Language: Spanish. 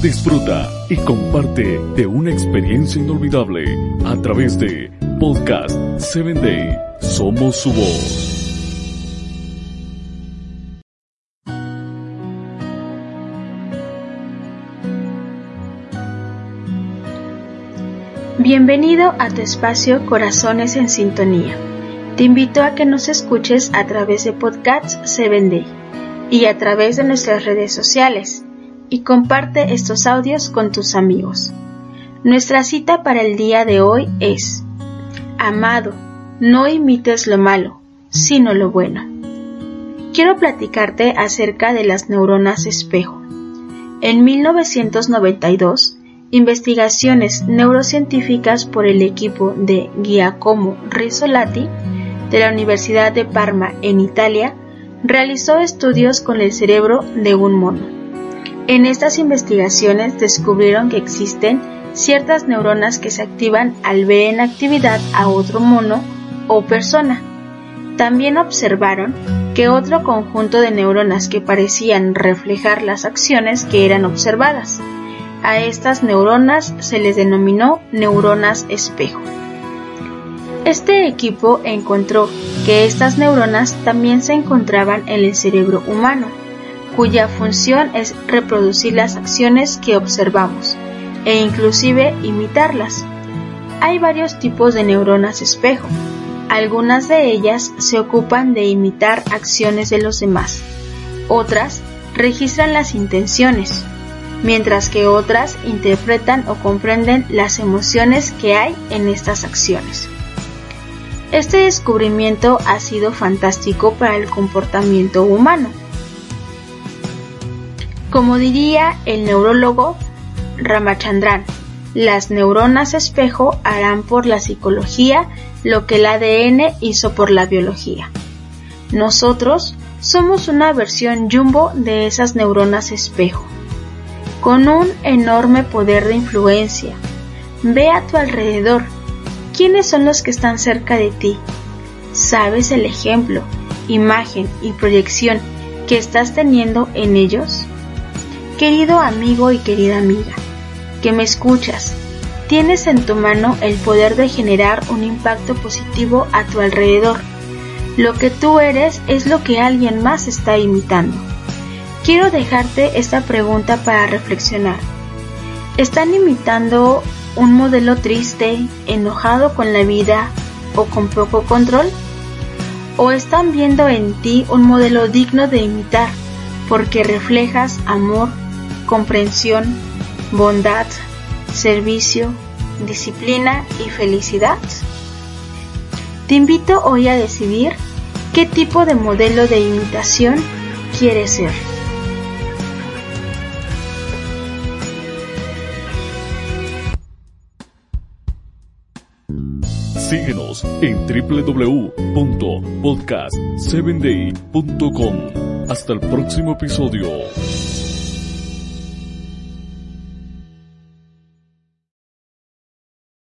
Disfruta y comparte de una experiencia inolvidable a través de Podcast 7 Day. Somos su voz. Bienvenido a tu espacio Corazones en Sintonía. Te invito a que nos escuches a través de Podcast 7 Day y a través de nuestras redes sociales y comparte estos audios con tus amigos. Nuestra cita para el día de hoy es, Amado, no imites lo malo, sino lo bueno. Quiero platicarte acerca de las neuronas espejo. En 1992, investigaciones neurocientíficas por el equipo de Giacomo Rizzolatti de la Universidad de Parma en Italia realizó estudios con el cerebro de un mono. En estas investigaciones descubrieron que existen ciertas neuronas que se activan al ver en actividad a otro mono o persona. También observaron que otro conjunto de neuronas que parecían reflejar las acciones que eran observadas. A estas neuronas se les denominó neuronas espejo. Este equipo encontró que estas neuronas también se encontraban en el cerebro humano cuya función es reproducir las acciones que observamos e inclusive imitarlas. Hay varios tipos de neuronas espejo. Algunas de ellas se ocupan de imitar acciones de los demás. Otras registran las intenciones, mientras que otras interpretan o comprenden las emociones que hay en estas acciones. Este descubrimiento ha sido fantástico para el comportamiento humano como diría el neurólogo Ramachandran, las neuronas espejo harán por la psicología lo que el ADN hizo por la biología. Nosotros somos una versión jumbo de esas neuronas espejo, con un enorme poder de influencia. Ve a tu alrededor. ¿Quiénes son los que están cerca de ti? ¿Sabes el ejemplo, imagen y proyección que estás teniendo en ellos? Querido amigo y querida amiga, que me escuchas, tienes en tu mano el poder de generar un impacto positivo a tu alrededor. Lo que tú eres es lo que alguien más está imitando. Quiero dejarte esta pregunta para reflexionar. ¿Están imitando un modelo triste, enojado con la vida o con poco control? ¿O están viendo en ti un modelo digno de imitar porque reflejas amor, comprensión, bondad, servicio, disciplina y felicidad? Te invito hoy a decidir qué tipo de modelo de imitación quieres ser. Síguenos en www.podcast7day.com. Hasta el próximo episodio.